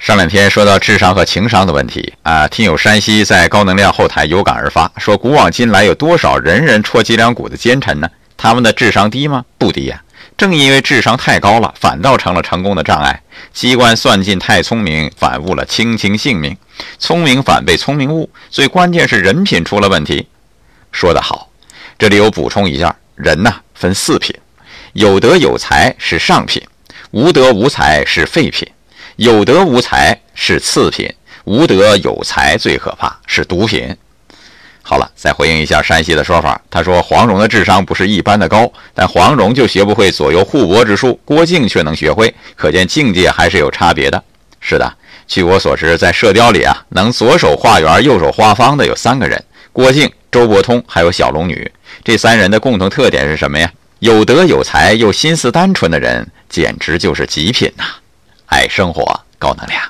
上两天说到智商和情商的问题啊，听友山西在高能量后台有感而发，说古往今来有多少人人戳脊梁骨的奸臣呢？他们的智商低吗？不低呀。正因为智商太高了，反倒成了成功的障碍。机关算尽太聪明，反误了卿卿性命。聪明反被聪明误，最关键是人品出了问题。说得好，这里有补充一下：人呐分四品，有德有才是上品，无德无才是废品。有德无才是次品，无德有才最可怕是毒品。好了，再回应一下山西的说法。他说黄蓉的智商不是一般的高，但黄蓉就学不会左右互搏之术，郭靖却能学会，可见境界还是有差别的。是的，据我所知，在射雕里啊，能左手画圆，右手画方的有三个人：郭靖、周伯通，还有小龙女。这三人的共同特点是什么呀？有德有才又心思单纯的人，简直就是极品呐！爱生活，高能量。